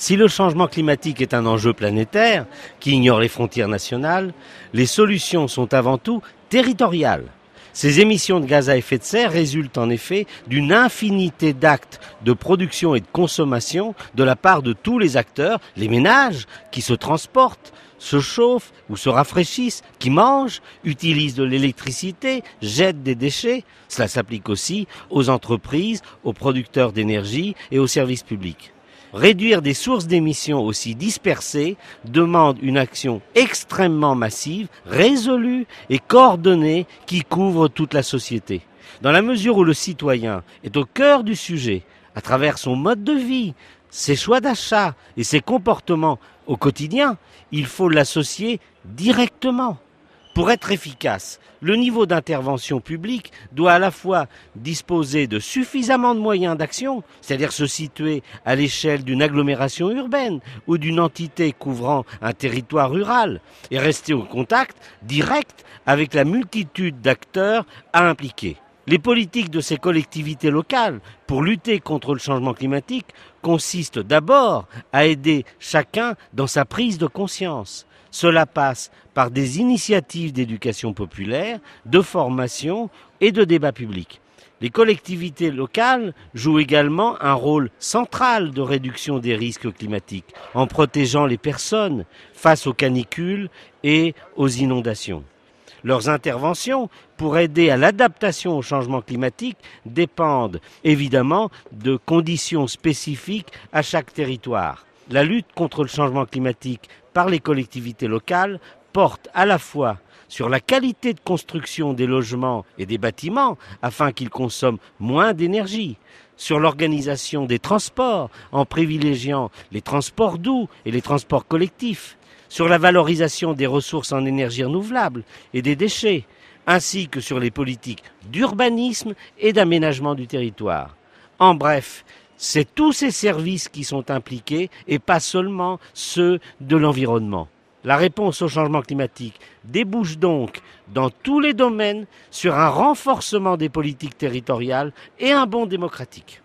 Si le changement climatique est un enjeu planétaire qui ignore les frontières nationales, les solutions sont avant tout territoriales. Ces émissions de gaz à effet de serre résultent en effet d'une infinité d'actes de production et de consommation de la part de tous les acteurs, les ménages qui se transportent, se chauffent ou se rafraîchissent, qui mangent, utilisent de l'électricité, jettent des déchets. Cela s'applique aussi aux entreprises, aux producteurs d'énergie et aux services publics. Réduire des sources d'émissions aussi dispersées demande une action extrêmement massive, résolue et coordonnée qui couvre toute la société. Dans la mesure où le citoyen est au cœur du sujet, à travers son mode de vie, ses choix d'achat et ses comportements au quotidien, il faut l'associer directement. Pour être efficace, le niveau d'intervention publique doit à la fois disposer de suffisamment de moyens d'action, c'est-à-dire se situer à l'échelle d'une agglomération urbaine ou d'une entité couvrant un territoire rural, et rester au contact direct avec la multitude d'acteurs à impliquer. Les politiques de ces collectivités locales pour lutter contre le changement climatique consistent d'abord à aider chacun dans sa prise de conscience. Cela passe par des initiatives d'éducation populaire, de formation et de débat public. Les collectivités locales jouent également un rôle central de réduction des risques climatiques en protégeant les personnes face aux canicules et aux inondations. Leurs interventions pour aider à l'adaptation au changement climatique dépendent évidemment de conditions spécifiques à chaque territoire. La lutte contre le changement climatique par les collectivités locales porte à la fois sur la qualité de construction des logements et des bâtiments afin qu'ils consomment moins d'énergie, sur l'organisation des transports en privilégiant les transports doux et les transports collectifs, sur la valorisation des ressources en énergie renouvelable et des déchets, ainsi que sur les politiques d'urbanisme et d'aménagement du territoire. En bref, c'est tous ces services qui sont impliqués et pas seulement ceux de l'environnement. La réponse au changement climatique débouche donc dans tous les domaines sur un renforcement des politiques territoriales et un bond démocratique.